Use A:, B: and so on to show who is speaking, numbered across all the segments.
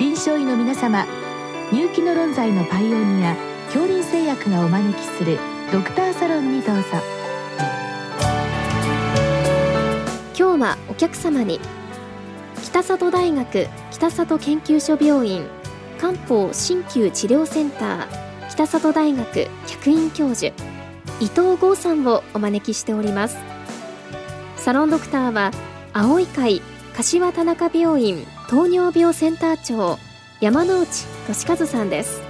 A: 臨床医の皆様入気の論剤のパイオニア恐林製薬がお招きするドクターサロンにどうぞ。
B: 今日はお客様に北里大学北里研究所病院漢方鍼灸治療センター北里大学客員教授伊藤剛さんをお招きしております。サロンドクターは青い会柏田中病院糖尿病センター長山内俊和さんです。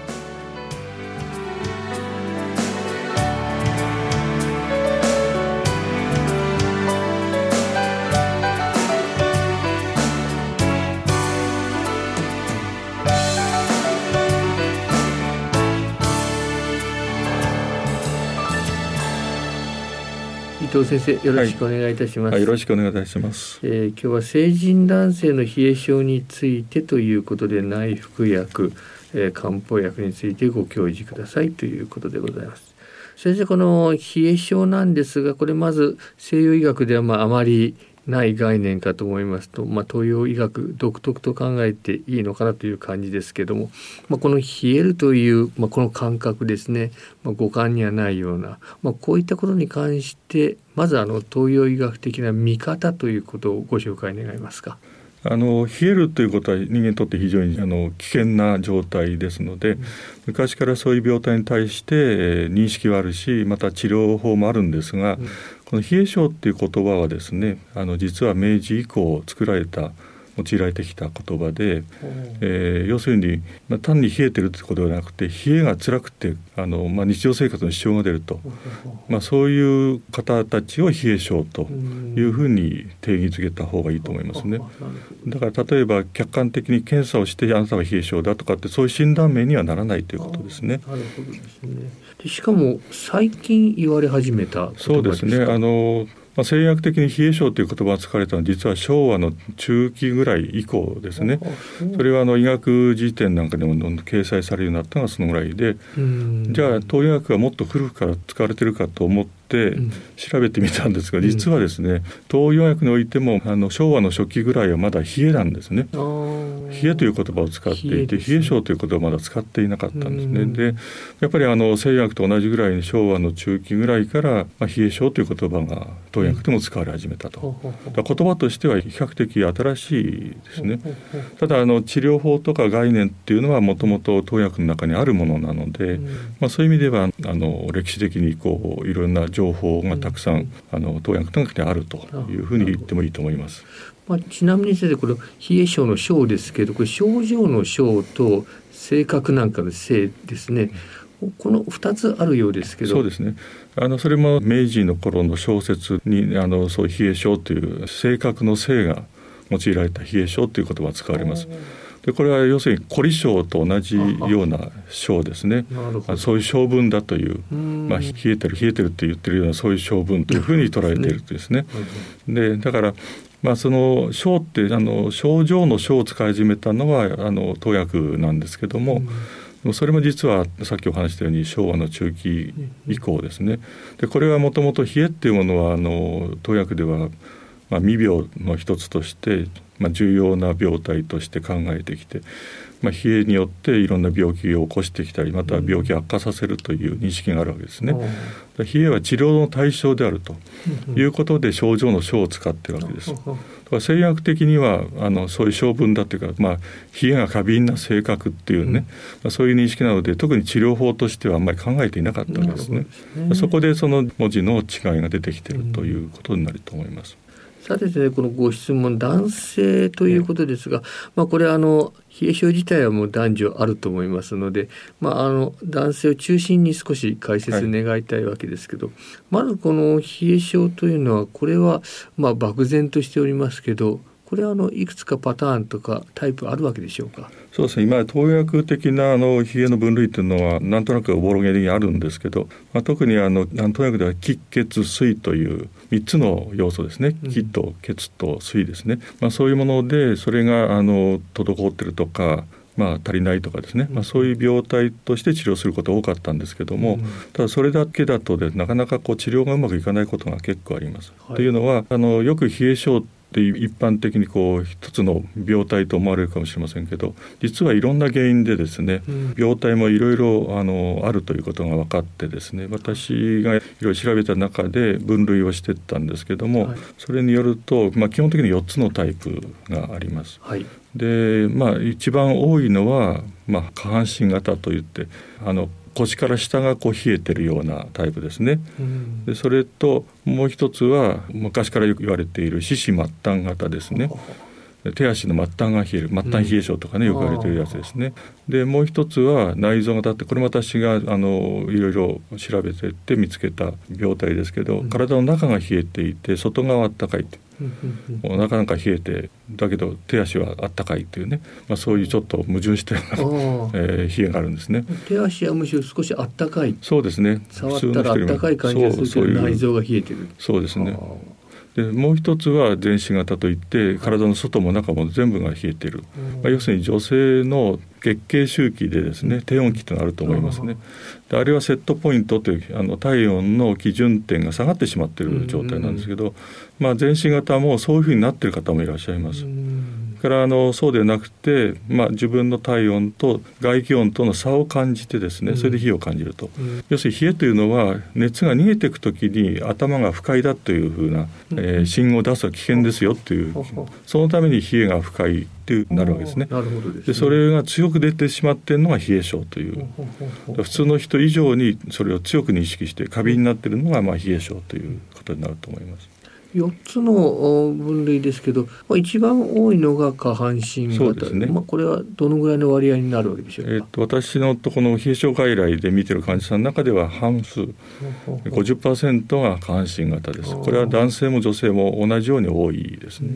C: 藤先生よろしくお願いいたします、
D: はい、よろしくお願いいたします、
C: えー、今日は成人男性の冷え症についてということで内服薬、えー、漢方薬についてご教示ください。ということでございます。先生この冷え症なんですがこれまず西洋医学ではまああまりない概念かと思いますと、まあ、東洋医学独特と考えていいのかなという感じですけども、まあ、この冷えるという、まあ、この感覚ですね、まあ、五感にはないような、まあ、こういったことに関してまずあの東洋医学的な見方ということをご紹介願いますか。
D: あの冷えるということは人間にとって非常にあの危険な状態ですので、うん、昔からそういう病態に対して、えー、認識はあるしまた治療法もあるんですが、うん、この冷え症っていう言葉はですねあの実は明治以降作られた用いられてきた言葉で、えー、要するに、まあ、単に冷えてるってことではなくて冷えが辛くてあの、まあ、日常生活に支障が出ると、まあ、そういう方たちを冷え症というふうに定義づけた方がいいと思いますね。だから例えば客観的に検査をしてあなたは冷え症だとかってそういう診断名にはならないということですね。
C: なるほどですね。しかも最近言われ始めた
D: そうですね。あのまあ、西薬的に冷え症という言葉が使われたのは実は昭和の中期ぐらい以降ですね。それはあの医学辞典なんかでも掲載されるようになったのがそのぐらいで。じゃあ東洋薬がもっと古くから使われてるかと思ってって調べてみたんですが、実はですね東洋薬においてもあの昭和の初期ぐらいはまだ冷えなんですね。冷えという言葉を使っていて冷え症という言葉をまだ使っていなかったんですね。でやっぱりあの西薬と同じぐらいに昭和の中期ぐらいから、まあ、冷え症という言葉が東薬でも使われ始めたと。言葉としては比較的新しいですね。ただあの治療法とか概念っていうのはもともと東薬の中にあるものなので、まあ、そういう意味ではあの歴史的にこういろんな情報がたくさん、うん、あの投薬の中にあるというふうに言ってもいいと思います。
C: まあ、ちなみに先生これ冷え症の症ですけどこれ症状の症と性格なんかの性ですね。この2つあるようですけど。
D: そうですね。あのそれも明治の頃の小説にあのそう冷え症という性格の性が用いられた冷え症という言葉が使われます。でこれは要するに凝り性と同じような性ですね。そういう性分だというまあ、冷えてる冷えてるって言ってるようなそういう性分というふうに捉えているとですね。でだからまあ、その症ってあの症状の症を使い始めたのはあの投薬なんですけども、うん、それも実はさっきお話したように昭和の中期以降ですね。でこれはもともと冷えっていうものはあの投薬では、まあ、未病の一つとしてまあ、重要な病態として考えてきて、まあ、冷えによっていろんな病気を起こしてきたりまたは病気を悪化させるという認識があるわけですね。冷えは治療の対象であるということで症状の症を使ってるわけです。だから西薬的にはあのそういう性分だっていうか、まあ、冷えが過敏な性格っていうね、まあ、そういう認識なので特に治療法としてはあんまり考えていなかったわけですね。そこでその文字の違いが出てきてるということになると思います。
C: さてですねこのご質問男性ということですが、まあ、これあの冷え症自体はもう男女あると思いますので、まあ、あの男性を中心に少し解説願いたいわけですけど、はい、まずこの冷え症というのはこれはまあ漠然としておりますけどこれはあのいくつかパターンとかタイプあるわけでしょうか？
D: そうですね。今投薬的なあの冷えの分類というのはなんとなくおぼろげにあるんですけど、まあ、特にあの投薬では気血水という3つの要素ですね。気と血と水ですね、まあ、そういうものでそれがあの滞ってるとかまあ、足りないとかですね、まあ、そういう病態として治療することが多かったんですけども、ただそれだけだとでなかなかこう治療がうまくいかないことが結構あります。はい、というのはあのよく冷え症っで一般的にこう一つの病態と思われるかもしれませんけど実はいろんな原因でですね、うん、病態もいろいろあのあるということが分かってですね私がいろいろ調べた中で分類をしていったんですけども、はい、それによると、まあ、基本的に4つのタイプがあります。はい、でまあ一番多いのは、まあ、下半身型といってあの腰から下がこう冷えてるようなタイプですね。うん、でそれともう一つは昔からよく言われている四肢末端型ですね。手足の末端が冷える末端冷え症とかね、よく言われてるやつですね。でもう一つは内臓型ってこれ私があのいろいろ調べてって見つけた病態ですけど、体の中が冷えていて外側あったかいって。お腹なんか冷えてだけど手足はあったかいというね、まあ、そういうちょっと矛盾したような、えー、冷えがあるんですね。
C: 手足はむしろ少しあったかい。
D: そうですね。
C: 触ったらあったかい感じがするけど内臓が冷えてる。
D: そうですねでもう一つは全身型といって体の外も中も全部が冷えてる、まあ、要するに女性の月経周期でですね低温期となると思いますね。であれはセットポイントというあの体温の基準点が下がってしまっている状態なんですけど、まあ、全身型もそういうふうになっている方もいらっしゃいます。からあのそうではなくて、まあ、自分の体温と外気温との差を感じてですねそれで冷えを感じると、うん、要するに冷えというのは熱が逃げていく時に頭が不快だというふうな、えー、信号を出すと危険ですよという、そのために冷えが不快っていうなるわけですね。で、ね、それが強く出てしまっているのが冷え症という、普通の人以上にそれを強く認識して過敏になっているのがまあ冷え症ということになると思います。
C: 4つの分類ですけど、まあ、一番多いのが下半身型。ですね、まあ、これはどのぐらいの割合になるわけでしょうか、えー、
D: と私のとこの冷え症外来で見てる患者さんの中では半数。50%が下半身型です。これは男性も女性も同じように多いですね。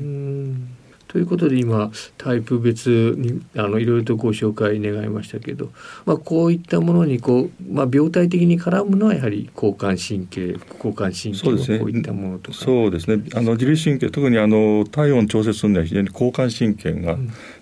C: ということで今タイプ別にあのいろいろとご紹介願いましたけど、まあ、こういったものにこう、まあ、病態的に絡むのはやはり交感神経副交感神経のこういったものとか。
D: そうですね。あの自律神経特にあの体温調節するには非常に交感神経が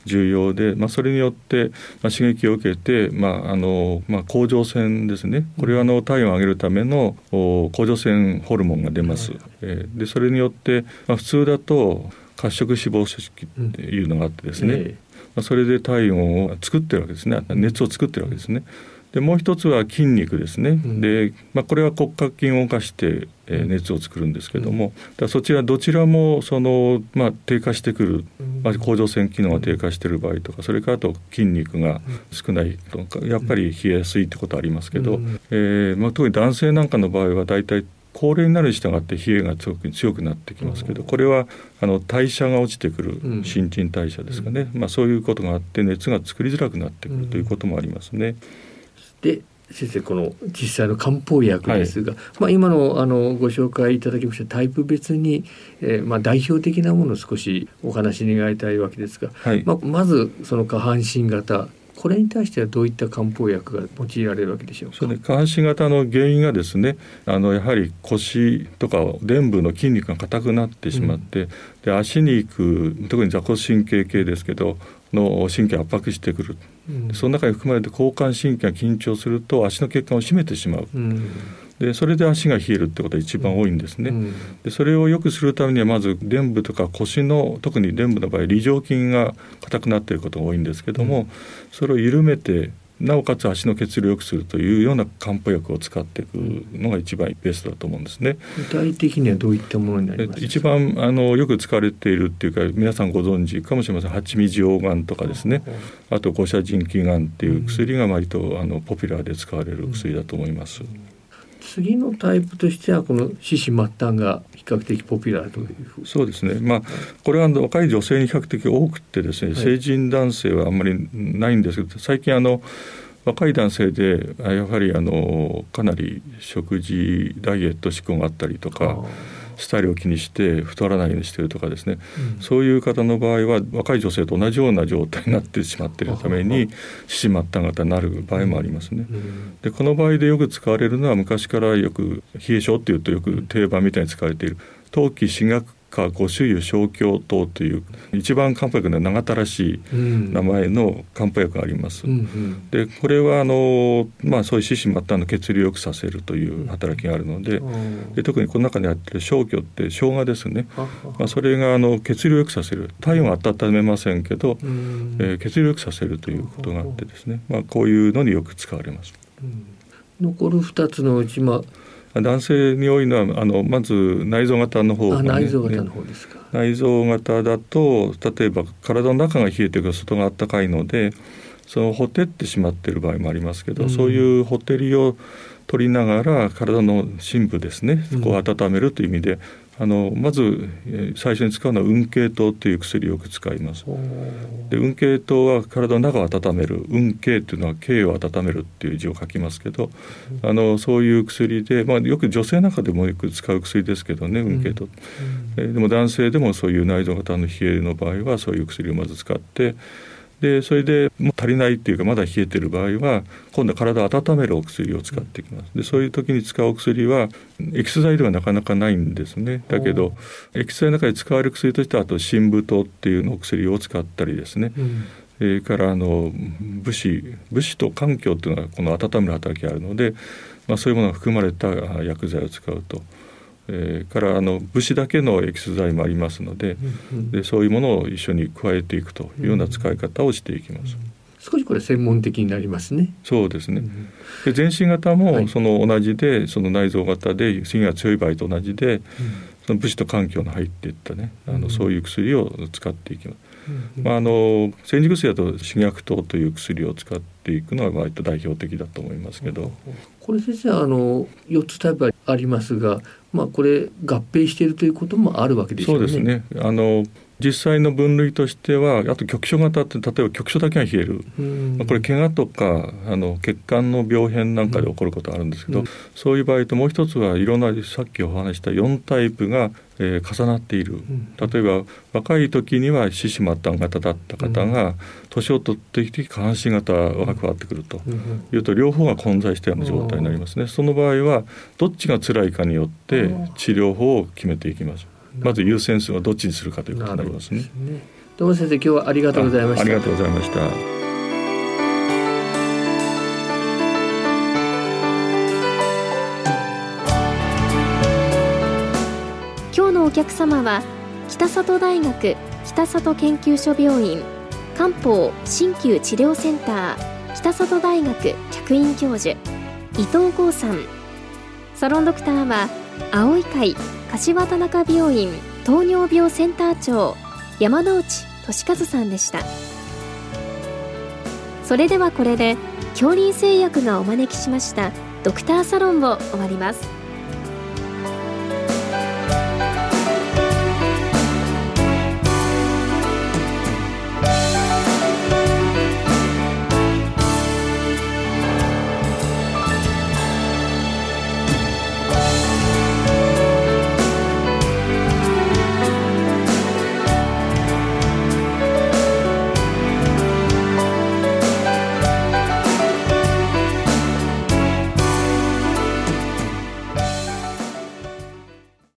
D: 重要で、うん、まあ、それによって、まあ、刺激を受けて、まああのまあ、甲状腺ですね。これはあの体温を上げるための甲状腺ホルモンが出ます。うん、えー、でそれによって、まあ、普通だと褐色脂肪組織っていうのがあってですね、うん。えまあ、それで体温を作ってるわけですね。熱を作ってるわけですね。でもう一つは筋肉ですね、うん、で、まあ、これは骨格筋を動かして、えー、熱を作るんですけども、だそちらどちらもその、まあ、低下してくる、まあ、甲状腺機能が低下している場合とかそれからあと筋肉が少ないとかやっぱり冷えやすいってことありますけど、うん、えー、まあ、特に男性なんかの場合は大体高齢になるに従って冷えが強く強くなってきますけどこれはあの代謝が落ちてくる新陳代謝ですかね、まあ、そういうことがあって熱が作りづらくなってくるということもありますね。
C: で先生この実際の漢方薬ですが、はい、まあ、今のあのご紹介いただきましたタイプ別に、えー、まあ、代表的なものを少しお話し願いたいわけですが、はい、まあ、まずその下半身型これに対してはどういった漢方薬が用いられるわけでしょうか？
D: そうね、下半身型の原因がですね、あのやはり腰とか臀部の筋肉が硬くなってしまって、うん、で足に行く特に座骨神経系ですけどの神経圧迫してくる。うん、その中に含まれて交感神経が緊張すると足の血管を締めてしまう。うんでそれで足が冷えるってことが一番多いんですね、うん、でそれをよくするためにはまず臀部とか腰の特に臀部の場合梨状筋が硬くなっていることが多いんですけども、うん、それを緩めてなおかつ足の血流を良くするというような漢方薬を使っていくのが一番ベストだと思うんですね。
C: 具体的にはどういったものになります
D: 一番あのよく使われているっていうか皆さんご存知かもしれません。蜂蜜溶岩とかですね。あと五車腎気丸っていう薬が割とあのポピュラーで使われる薬だと思います。うん
C: 次のタイプとしてはこの獅子末端が比較的ポピュラーという
D: そうですね。まあこれは若い女性に比較的多くてですね、成人男性はあんまりないんですけど最近あの若い男性でやはりあのかなり食事ダイエット志向があったりとか。スタイルを気にして太らないようにしてるとかですね、うん、そういう方の場合は若い女性と同じような状態になってしまっているために四肢末端型になる場合もありますね。でこの場合でよく使われるのは昔からよく冷え症っていうとよく定番みたいに使われている冬季至学下五種油小強糖という一番漢方薬の長ったらしい名前の漢方薬があります。うんうん、でこれはあの、まあ、そういう四肢末端の血流を良くさせるという働きがあるのでうん、で特にこの中にあってる小虚って生姜ですね、まあ、それがあの血流を良くさせる。体温は温めませんけど、うん、えー、血流を良くさせるということがあってですね、まあ、こういうのによく使われます。
C: 残る2つのうち、ま
D: あ、男性に多いのはあのまず内臓型の方、
C: ね、内臓型の方ですか。
D: 内臓型だと例えば体の中が冷えてる外が暖かいのでそのほてってしまっている場合もありますけど、うん、そういうほてりを取りながら体の深部ですねこう温めるという意味で、あのまず最初に使うのは運慶糖という薬をよく使います。で運慶糖は体の中を温める。運慶というのは慶を温めるっていう字を書きますけど、あのそういう薬で、まあ、よく女性なんかでもよく使う薬ですけどね運慶糖、うん。うん、でも男性でもそういう内臓型の冷えの場合はそういう薬をまず使って。でそれでもう足りないっていうかまだ冷えてる場合は今度は体を温めるお薬を使っていきます。でそういう時に使うお薬はエキス剤ではなかなかないんですね。だけどエキス剤の中で使われる薬としてはあと深部糖っていうのお薬を使ったりですね、うん。それからあの武士武士と環境っていうのはこの温める働きがあるので、まあ、そういうものが含まれた薬剤を使うと。えー、からあの武士だけのエキス剤もありますのでうんうん、でそういうものを一緒に加えていくというような使い方をしていきます。うんうん、
C: 少しこれ専門的になりますね。
D: そうですね。で全身型もその同じで、はい、その内臓型で芯が強い場合と同じで、うん、その武士と環境の入っていったね、あのそういう薬を使っていきます。まあ、あの煎じ薬だと刺激糖という薬を使っていくのが割と代表的だと思いますけど。
C: これ先生あの4つタイプありますがまあ、これ合併しているということもあるわけですよ
D: ね。そうですね。あの実際の分類としてはあと局所型って例えば局所だけが冷える、まあ、これ怪我とかあの血管の病変なんかで起こることあるんですけど、うん、そういう場合ともう一つはいろんなさっきお話した4タイプが、えー、重なっている、うん、例えば若い時には四肢末端型だった方が、年を取ってきて下半身型が変わってくるというと両方が混在したような状態になりますね。その場合はどっちが辛いかによって治療法を決めていきます。まず優先数はどっちにするかということになりますね。
C: どうも先生今日はありがとうございました。
D: ありがとうございました。
B: 客様は北里大学北里研究所病院漢方鍼灸治療センター北里大学客員教授伊藤剛さん。サロンドクターは青い会柏田中病院糖尿病センター長山内俊和さんでした。それではこれで恐林製薬がお招きしましたドクターサロンを終わります。